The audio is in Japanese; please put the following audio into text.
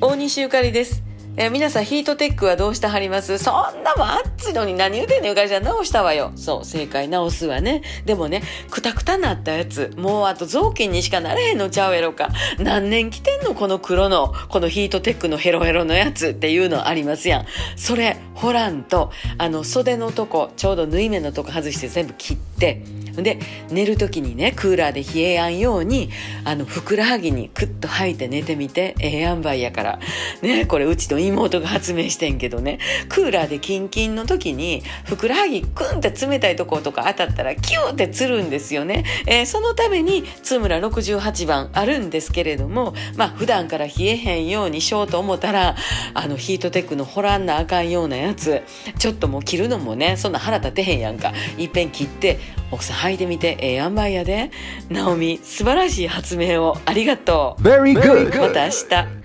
大西ゆかりです。え皆さんヒートテックはどうしてはります？そんなもん暑いのに何言うてんのゆかりちゃん直したわよ。そう、正解直すわね。でもね、くたくたなったやつ、もうあと雑巾にしかなれへんのちゃうやろか。何年着てんの？この黒の、このヒートテックのヘロヘロのやつっていうのありますやん。それ、ホランと、あの、袖のとこ、ちょうど縫い目のとこ外して全部切って、で寝る時にねクーラーで冷えやんようにあのふくらはぎにクッと吐いて寝てみてええ塩梅やから。ねこれうちの妹が発明してんけどね。クーラーでキンキンの時にふくらはぎクンって冷たいとことか当たったらキューってつるんですよね、えーそのために津村68番あるんですけれどもまあ普段から冷えへんようにしようと思ったらあのヒートテックのほらんなあかんようなやつ。ちょっともう着るのもねそんな腹立てへんやんか。いっぺん切って奥さん履いてみてええ塩梅やでナオミ素晴らしい発明をありがとう Very good. また明日